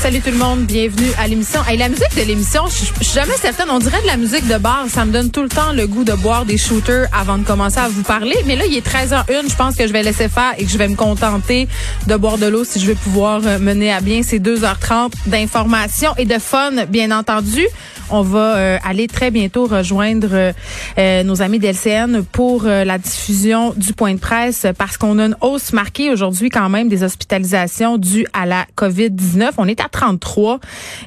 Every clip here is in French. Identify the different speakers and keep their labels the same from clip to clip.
Speaker 1: Salut tout le monde, bienvenue à l'émission. Hey, la musique de l'émission, je suis jamais certaine, on dirait de la musique de bar, ça me donne tout le temps le goût de boire des shooters avant de commencer à vous parler, mais là il est 13h01, je pense que je vais laisser faire et que je vais me contenter de boire de l'eau si je veux pouvoir euh, mener à bien ces 2h30 d'informations et de fun bien entendu. On va euh, aller très bientôt rejoindre euh, nos amis d'LCN pour la diffusion du point de presse parce qu'on a une hausse marquée aujourd'hui quand même des hospitalisations dues à la COVID-19. On est à 33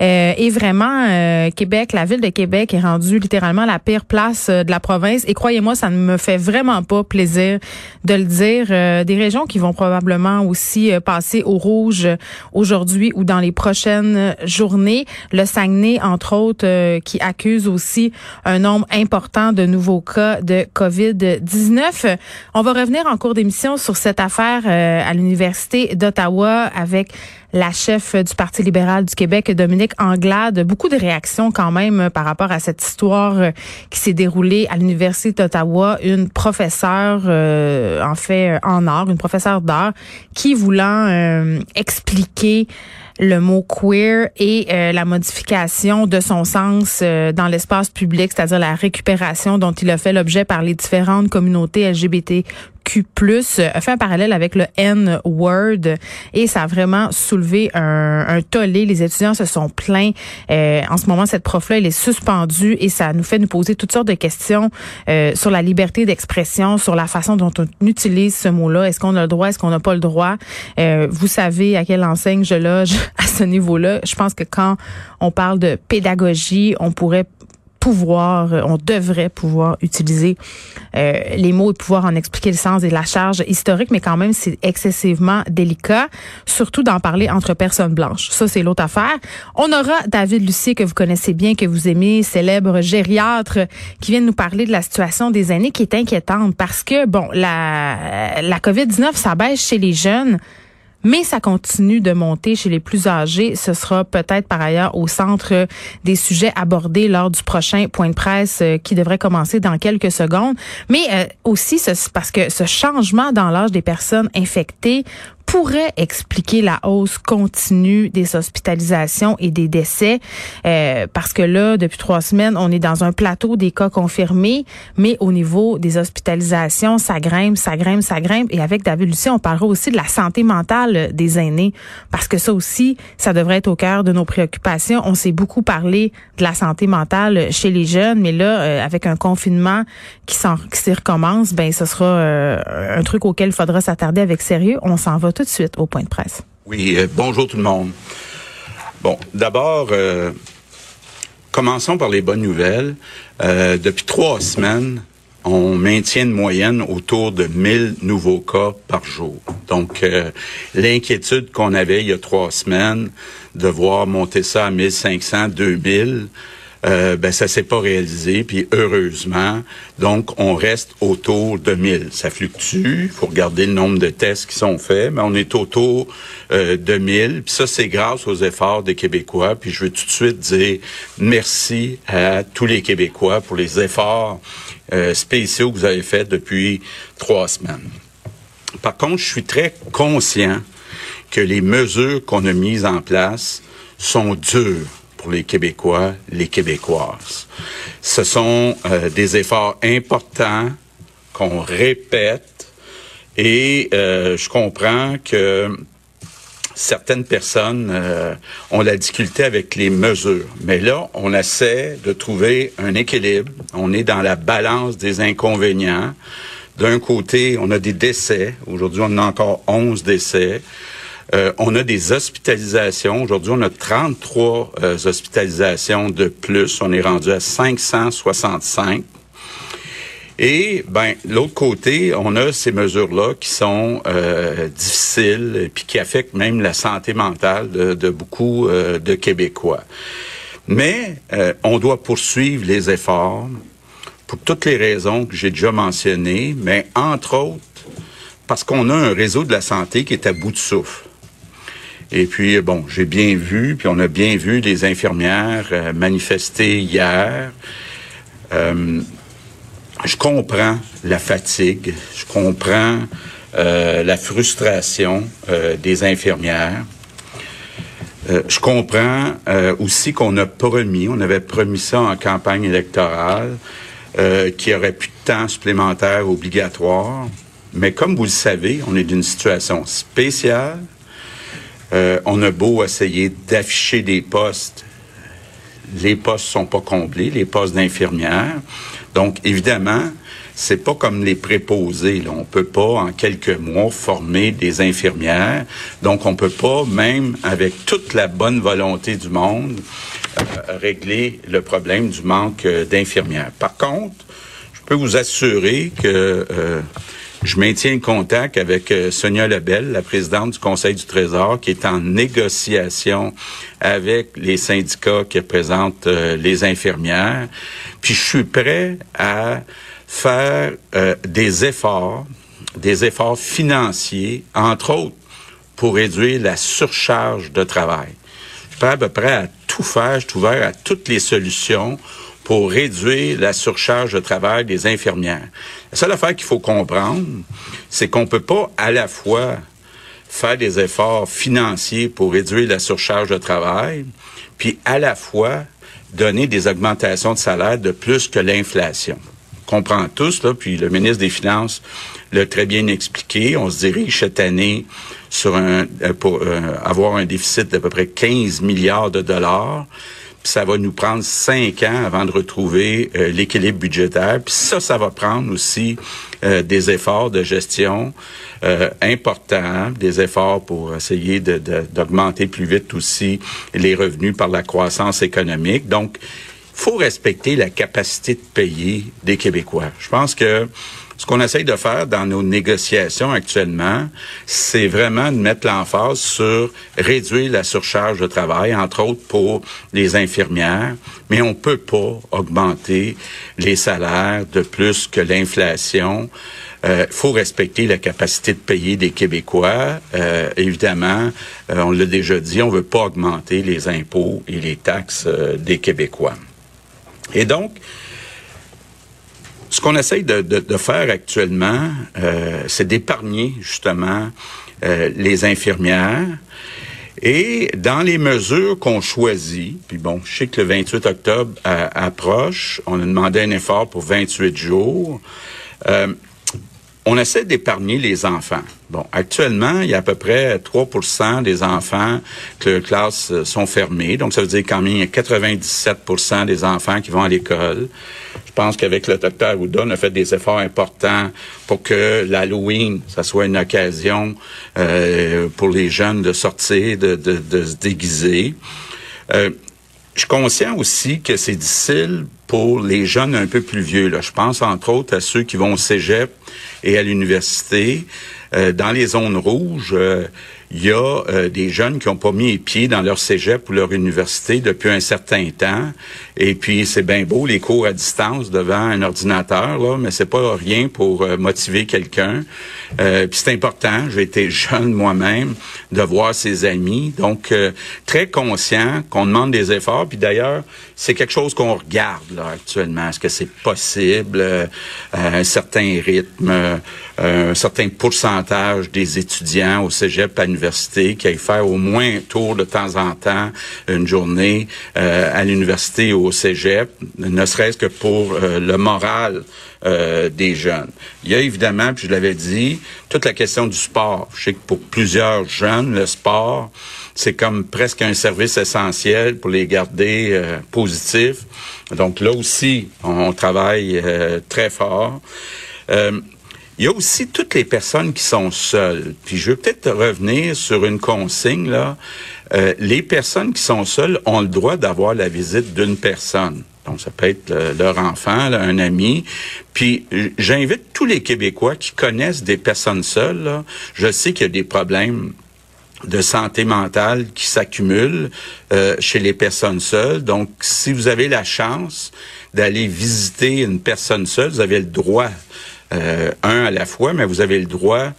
Speaker 1: euh, et vraiment euh, Québec, la ville de Québec est rendue littéralement la pire place euh, de la province et croyez-moi, ça ne me fait vraiment pas plaisir de le dire. Euh, des régions qui vont probablement aussi euh, passer au rouge aujourd'hui ou dans les prochaines journées. Le Saguenay, entre autres, qui accuse aussi un nombre important de nouveaux cas de COVID-19. On va revenir en cours d'émission sur cette affaire à l'Université d'Ottawa avec la chef du Parti libéral du Québec, Dominique Anglade. Beaucoup de réactions quand même euh, par rapport à cette histoire euh, qui s'est déroulée à l'Université d'Ottawa. Une professeure, euh, en fait, euh, en art, une professeure d'art, qui voulant expliquer le mot queer et euh, la modification de son sens euh, dans l'espace public, c'est-à-dire la récupération dont il a fait l'objet par les différentes communautés LGBTQ+, a fait un parallèle avec le N-word et ça a vraiment soulevé un, un tollé. Les étudiants se sont plaints. Euh, en ce moment, cette prof-là, elle est suspendue et ça nous fait nous poser toutes sortes de questions euh, sur la liberté d'expression, sur la façon dont on utilise ce mot-là. Est-ce qu'on a le droit, est-ce qu'on n'a pas le droit? Euh, vous savez à quelle enseigne je loge à ce niveau-là. Je pense que quand on parle de pédagogie, on pourrait pouvoir, euh, on devrait pouvoir utiliser euh, les mots et pouvoir en expliquer le sens et la charge historique, mais quand même, c'est excessivement délicat, surtout d'en parler entre personnes blanches. Ça, c'est l'autre affaire. On aura David Lucier, que vous connaissez bien, que vous aimez, célèbre gériatre, qui vient de nous parler de la situation des aînés qui est inquiétante parce que, bon, la, la COVID-19, ça baisse chez les jeunes, mais ça continue de monter chez les plus âgés. Ce sera peut-être par ailleurs au centre des sujets abordés lors du prochain point de presse euh, qui devrait commencer dans quelques secondes. Mais euh, aussi ce- parce que ce changement dans l'âge des personnes infectées pourrait expliquer la hausse continue des hospitalisations et des décès, euh, parce que là, depuis trois semaines, on est dans un plateau des cas confirmés, mais au niveau des hospitalisations, ça grimpe, ça grimpe, ça grimpe. Et avec David Lucie, on parlera aussi de la santé mentale des aînés, parce que ça aussi, ça devrait être au cœur de nos préoccupations. On s'est beaucoup parlé de la santé mentale chez les jeunes, mais là, euh, avec un confinement qui s'y recommence, ben ce sera euh, un truc auquel il faudra s'attarder avec sérieux. On s'en va tout de suite au point de presse.
Speaker 2: Oui, euh, bonjour tout le monde. Bon, d'abord, euh, commençons par les bonnes nouvelles. Euh, depuis trois semaines, on maintient une moyenne autour de 1000 nouveaux cas par jour. Donc, l'inquiétude qu'on avait il y a trois semaines de voir monter ça à 1500, 2000, euh, ben ça s'est pas réalisé, puis heureusement, donc on reste autour de 1000. Ça fluctue, faut regarder le nombre de tests qui sont faits, mais on est autour euh, de 1000. Puis ça, c'est grâce aux efforts des Québécois. Puis je veux tout de suite dire merci à tous les Québécois pour les efforts euh, spéciaux que vous avez faits depuis trois semaines. Par contre, je suis très conscient que les mesures qu'on a mises en place sont dures pour les Québécois, les Québécoises. Ce sont euh, des efforts importants qu'on répète et euh, je comprends que certaines personnes euh, ont la difficulté avec les mesures. Mais là, on essaie de trouver un équilibre. On est dans la balance des inconvénients. D'un côté, on a des décès. Aujourd'hui, on a encore 11 décès. Euh, on a des hospitalisations. Aujourd'hui, on a 33 euh, hospitalisations de plus. On est rendu à 565. Et ben l'autre côté, on a ces mesures-là qui sont euh, difficiles et qui affectent même la santé mentale de, beaucoup euh, de Québécois. Mais on doit poursuivre les efforts pour toutes les raisons que j'ai déjà mentionnées, mais entre autres parce qu'on a un réseau de la santé qui est à bout de souffle. Et puis, bon, j'ai bien vu, puis on a bien vu les infirmières euh, manifester hier. Euh, je comprends la fatigue, je comprends euh, la frustration des infirmières. je comprends aussi qu'on a promis, on avait promis ça en campagne électorale, qu'il y aurait plus de temps supplémentaire obligatoire. Mais comme vous le savez, on est d'une situation spéciale. Euh, on a beau essayer d'afficher des postes, les postes sont pas comblés, les postes d'infirmières. Donc, évidemment, c'est pas comme les préposés. Là. On peut pas, en quelques mois, former des infirmières. Donc, on peut pas, même avec toute la bonne volonté du monde, euh, régler le problème du manque euh, d'infirmières. Par contre, je peux vous assurer que je maintiens le contact avec euh, Sonia Lebel, la présidente du Conseil du Trésor, qui est en négociation avec les syndicats qui représentent euh, les infirmières. Puis je suis prêt à faire euh, des efforts, des efforts financiers, entre autres, pour réduire la surcharge de travail. Je suis prêt à à tout faire, je suis ouvert à toutes les solutions pour réduire la surcharge de travail des infirmières. La seule affaire qu'il faut comprendre, c'est qu'on peut pas à la fois faire des efforts financiers pour réduire la surcharge de travail, puis à la fois donner des augmentations de salaire de plus que l'inflation. On comprend tous, là, puis le ministre des Finances l'a très bien expliqué. On se dirige cette année sur un, pour euh, avoir un déficit d'à peu près 15 milliards de dollars ça va nous prendre cinq ans avant de retrouver euh, l'équilibre budgétaire. Puis ça, ça va prendre aussi euh, des efforts de gestion euh, importants, des efforts pour essayer d'augmenter plus vite aussi les revenus par la croissance économique. Donc, faut respecter la capacité de payer des Québécois. Je pense que ce qu'on essaye de faire dans nos négociations actuellement, c'est vraiment de mettre l'emphase sur réduire la surcharge de travail, entre autres pour les infirmières, mais on peut pas augmenter les salaires de plus que l'inflation. Il euh, faut respecter la capacité de payer des Québécois. Euh, évidemment, euh, on l'a déjà dit, on veut pas augmenter les impôts et les taxes des Québécois. Et donc, ce qu'on essaye de, de, faire actuellement, euh, c'est d'épargner justement euh, les infirmières. Et dans les mesures qu'on choisit, puis bon, je sais que le 28 octobre approche, on a demandé un effort pour 28 jours. Euh, on essaie d'épargner les enfants. Bon, actuellement, il y a à peu près 3% des enfants que les classes euh, sont fermées. Donc, ça veut dire quand même il y a 97% des enfants qui vont à l'école. Je pense qu'avec le docteur Arruda, on a fait des efforts importants pour que l'Halloween, soit une occasion euh, pour les jeunes de sortir, de, de, se déguiser. Euh, je suis conscient aussi que c'est difficile pour les jeunes un peu plus vieux. Là. Je pense entre autres à ceux qui vont au cégep et à l'université. Euh, dans les zones rouges, euh, il y a euh, des jeunes qui n'ont pas mis les pieds dans leur cégep ou leur université depuis un certain temps. Et puis, c'est bien beau, les cours à distance devant un ordinateur, là, mais c'est pas rien pour euh, motiver quelqu'un. Euh, puis c'est important, j'ai été jeune moi-même, de voir ses amis. Donc, très conscient qu'on demande des efforts. Puis d'ailleurs, c'est quelque chose qu'on regarde là actuellement. Est-ce que c'est possible, un certain rythme, un certain pourcentage des étudiants au cégep à l'université qui aillent faire au moins un tour de temps en temps, une journée euh, à l'université ou au cégep, ne serait-ce que pour euh, le moral euh, des jeunes. Il y a évidemment, puis je l'avais dit, toute la question du sport. Je sais que pour plusieurs jeunes, le sport, c'est comme presque un service essentiel pour les garder positifs. Donc là aussi, on, travaille très fort. Il y a aussi toutes les personnes qui sont seules. Puis je veux peut-être revenir sur une consigne là. Euh, les personnes qui sont seules ont le droit d'avoir la visite d'une personne. Donc ça peut être leur enfant, un ami. Puis j'invite tous les Québécois qui connaissent des personnes seules. Là. Je sais qu'il y a des problèmes de santé mentale qui s'accumulent euh, chez les personnes seules. Donc, si vous avez la chance d'aller visiter une personne seule, vous avez le droit euh, un à la fois, mais vous avez le droit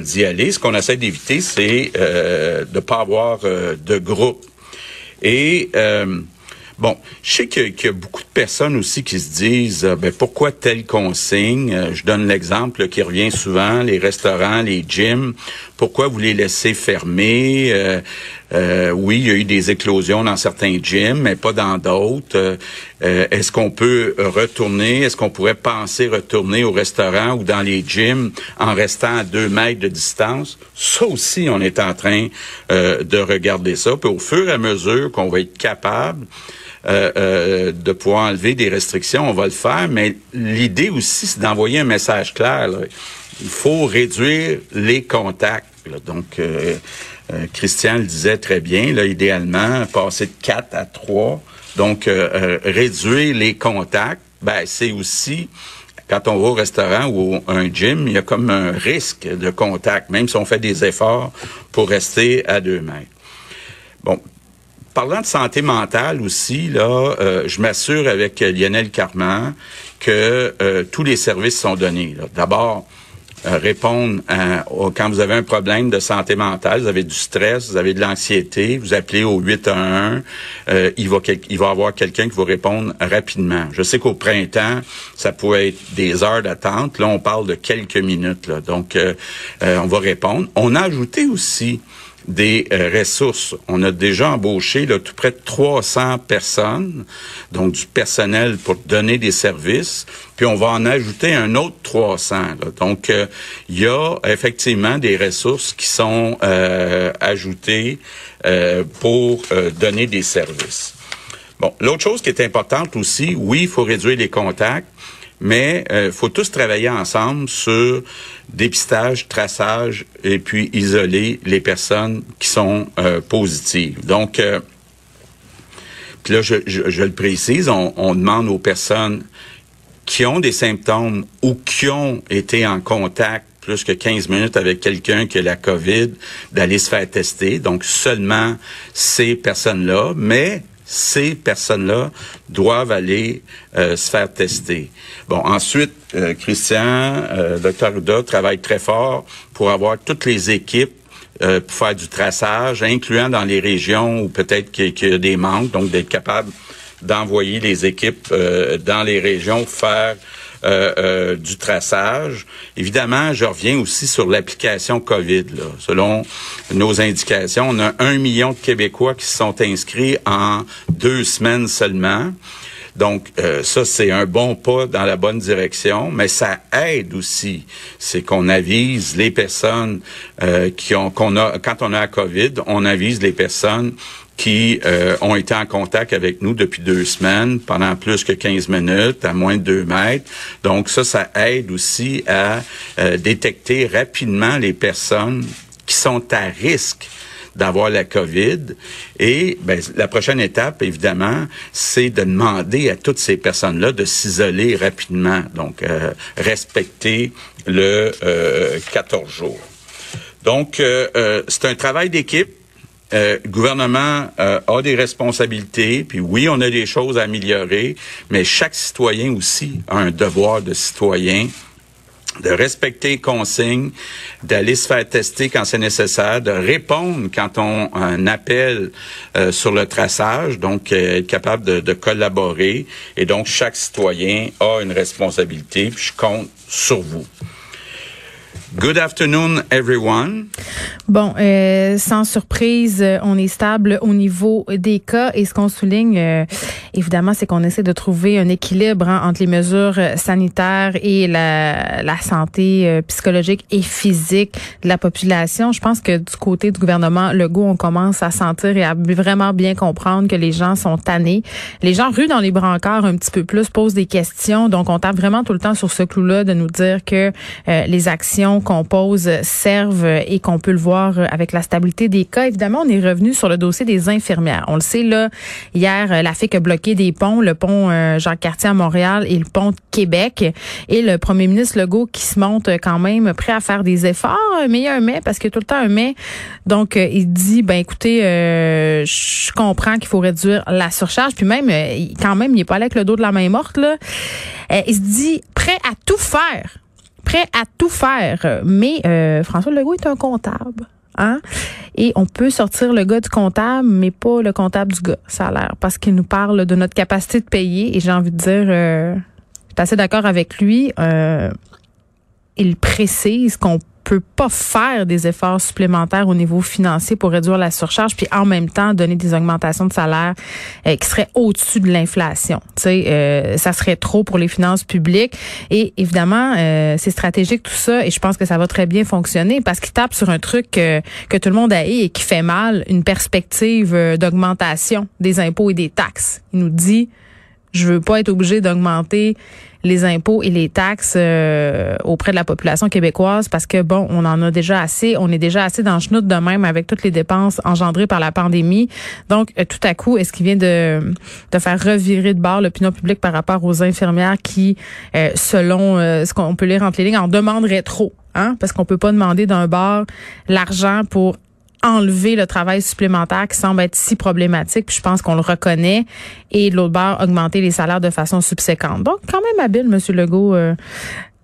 Speaker 2: d'y aller. Ce qu'on essaie d'éviter, c'est de ne pas avoir de groupe. Et Bon, je sais qu'il y, a beaucoup de personnes aussi qui se disent, ben, pourquoi telle consigne? je donne l'exemple qui revient souvent, les restaurants, les gyms. Pourquoi vous les laissez fermer? Euh, oui, il y a eu des éclosions dans certains gyms, mais pas dans d'autres. Euh, est-ce qu'on peut retourner? Est-ce qu'on pourrait penser retourner au restaurant ou dans les gyms en restant à deux mètres de distance? Ça aussi, on est en train euh, de regarder ça. Puis au fur et à mesure qu'on va être capable de pouvoir enlever des restrictions, on va le faire. Mais l'idée aussi, c'est d'envoyer un message clair. Il faut réduire les contacts. Donc, euh, Christian le disait très bien, là, idéalement, passer de 4 à 3. Donc, euh, euh, réduire les contacts, ben, c'est aussi quand on va au restaurant ou un gym, il y a comme un risque de contact, même si on fait des efforts pour rester à deux mètres. Bon, parlant de santé mentale aussi, là, je m'assure avec Lionel Carman que tous les services sont donnés. D'abord, répondre à, quand vous avez un problème de santé mentale, vous avez du stress, vous avez de l'anxiété, vous appelez au 811, euh, il va il va avoir quelqu'un qui va répondre rapidement. Je sais qu'au printemps, ça pourrait être des heures d'attente. Là, on parle de quelques minutes. Donc, euh, euh, on va répondre. On a ajouté aussi des euh, ressources. On a déjà embauché tout près de 300 personnes, donc du personnel pour donner des services, puis on va en ajouter un autre 300. Donc, euh, il y a effectivement des ressources qui sont euh, ajoutées pour donner des services. Bon, l'autre chose qui est importante aussi, oui, il faut réduire les contacts, mais il faut tous travailler ensemble sur dépistage, traçage et puis isoler les personnes qui sont euh, positives. Donc, euh, puis là, je, je, le précise, on, on, demande aux personnes qui ont des symptômes ou qui ont été en contact plus que 15 minutes avec quelqu'un qui a la COVID, d'aller se faire tester. Donc, seulement ces personnes-là, mais ces personnes-là doivent aller euh, se faire tester. Bon, ensuite, euh, Christian, euh, Dr. Huda travaille très fort pour avoir toutes les équipes euh, pour faire du traçage, incluant dans les régions où peut-être qu'il y a des manques, donc d'être capable d'envoyer les équipes dans les régions faire euh, euh, du traçage. Évidemment, je reviens aussi sur l'application COVID. Là. Selon nos indications, on a un million de Québécois qui se sont inscrits en deux semaines seulement. Donc, euh, ça, c'est un bon pas dans la bonne direction, mais ça aide aussi. C'est qu'on avise les personnes qui ont, qu'on a, quand on a COVID, on avise les personnes qui euh, ont été en contact avec nous depuis deux semaines, pendant plus que 15 minutes, à moins de deux mètres. Donc ça, ça aide aussi à euh, détecter rapidement les personnes qui sont à risque d'avoir la COVID. Et ben, la prochaine étape, évidemment, c'est de demander à toutes ces personnes-là de s'isoler rapidement, donc euh, respecter le 14 jours. Donc, c'est un travail d'équipe euh, le gouvernement euh, a des responsabilités, puis oui, on a des choses à améliorer, mais chaque citoyen aussi a un devoir de citoyen de respecter les consignes, d'aller se faire tester quand c'est nécessaire, de répondre quand on un appel euh, sur le traçage, donc être capable de, de, collaborer. Et donc, chaque citoyen a une responsabilité, puis je compte sur vous. Good afternoon, everyone.
Speaker 1: Bon, euh, sans surprise, on est stable au niveau des cas et ce qu'on souligne, euh, évidemment, c'est qu'on essaie de trouver un équilibre hein, entre les mesures sanitaires et la, la santé euh, psychologique et physique de la population. Je pense que du côté du gouvernement Legault, on commence à sentir et à vraiment bien comprendre que les gens sont tannés. Les gens ruent dans les brancards un petit peu plus, posent des questions. Donc, on tape vraiment tout le temps sur ce clou-là de nous dire que euh, les actions qu'on pose servent et qu'on peut le voir avec la stabilité des cas. Évidemment, on est revenu sur le dossier des infirmières. On le sait, là, hier, la FIC a bloqué des ponts, le pont euh, Jacques-Cartier à Montréal et le pont de Québec. Et le premier ministre Legault qui se montre quand même prêt à faire des efforts, mais il y a un mais, parce qu'il y a tout le temps un mais. Donc, euh, il dit, ben écoutez, euh, je comprends qu'il faut réduire la surcharge. Puis même, quand même, il n'est pas allé avec le dos de la main morte, là. il se dit prêt à tout faire à tout faire. Mais euh, François Legault est un comptable. Hein? Et on peut sortir le gars du comptable, mais pas le comptable du gars, ça a l'air, parce qu'il nous parle de notre capacité de payer. Et j'ai envie de dire, euh, je suis assez d'accord avec lui. Euh, il précise qu'on peut pas faire des efforts supplémentaires au niveau financier pour réduire la surcharge, puis en même temps donner des augmentations de salaire euh, qui seraient au-dessus de l'inflation. Tu sais, euh, ça serait trop pour les finances publiques. Et évidemment, euh, c'est stratégique tout ça, et je pense que ça va très bien fonctionner parce qu'il tape sur un truc que, tout le monde a et qui fait mal, une perspective d'augmentation des impôts et des taxes. Il nous dit, je veux pas être obligé d'augmenter les impôts et les taxes euh, auprès de la population québécoise parce que bon, on en a déjà assez, on est déjà assez dans le chenoute de même avec toutes les dépenses engendrées par la pandémie. Donc euh, tout à coup, est-ce qu'il vient de de faire revirer de bord l'opinion publique par rapport aux infirmières qui euh, selon ce qu'on peut lire entre les lignes en demanderaient trop Hein? Parce qu'on peut pas demander d'un bar l'argent pour enlever le travail supplémentaire qui semble être si problématique, puis je pense qu'on le reconnaît, et de l'autre part, augmenter les salaires de façon subséquente. Donc, quand même habile, M. Legault, euh,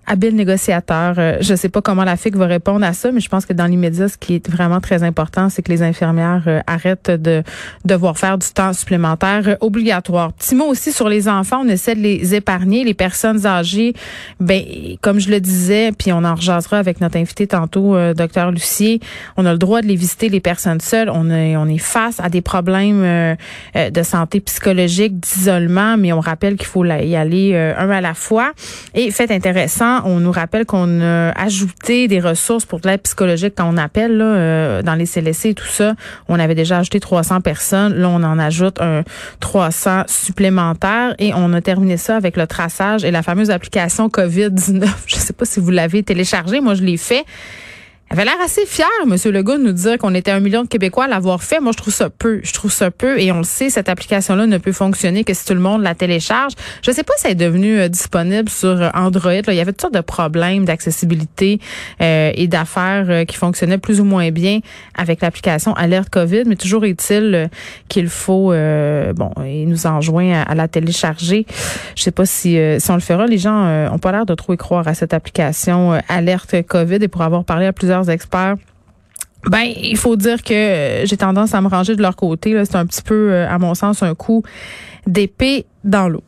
Speaker 1: habile négociateur. Euh, je sais pas comment la FIC va répondre à ça, mais je pense que dans l'immédiat, ce qui est vraiment très important, c'est que les infirmières euh, arrêtent de devoir faire du temps supplémentaire euh, obligatoire. Petit mot aussi sur les enfants, on essaie de les épargner, les personnes âgées. Ben, comme je le disais, puis on en rejasera avec notre invité tantôt, docteur Lucier, on a le droit de les visiter, les personnes seules. On est, on est face à des problèmes de santé psychologique, d'isolement, mais on rappelle qu'il faut y aller un à la fois. Et fait intéressant, on nous rappelle qu'on a ajouté des ressources pour l'aide psychologique quand on appelle là, euh, dans les CLSC et tout ça. On avait déjà ajouté 300 personnes. Là, on en ajoute un 300 supplémentaires et on a terminé ça avec le traçage et la fameuse application COVID-19. Je sais pas si vous l'avez téléchargée. Moi, je l'ai fait avait l'air assez fier, M. Legault, de nous dire qu'on était un million de Québécois à l'avoir fait. Moi, je trouve ça peu. Je trouve ça peu. Et on le sait, cette application-là ne peut fonctionner que si tout le monde la télécharge. Je ne sais pas si elle est devenue euh, disponible sur euh, Android. Il y avait toutes sortes de problèmes d'accessibilité euh, et d'affaires qui fonctionnaient plus ou moins bien avec l'application Alerte COVID. Mais toujours est-il qu'il faut, bon, il nous enjoint à, la télécharger. Je sais pas si, si on le fera. Les gens ont pas l'air de trop y croire à cette application Alerte COVID. Et pour avoir parlé à plusieurs experts. Ben, il faut dire que j'ai tendance à me ranger de leur côté. C'est un petit peu, euh, à mon sens, un coup d'épée dans l'eau.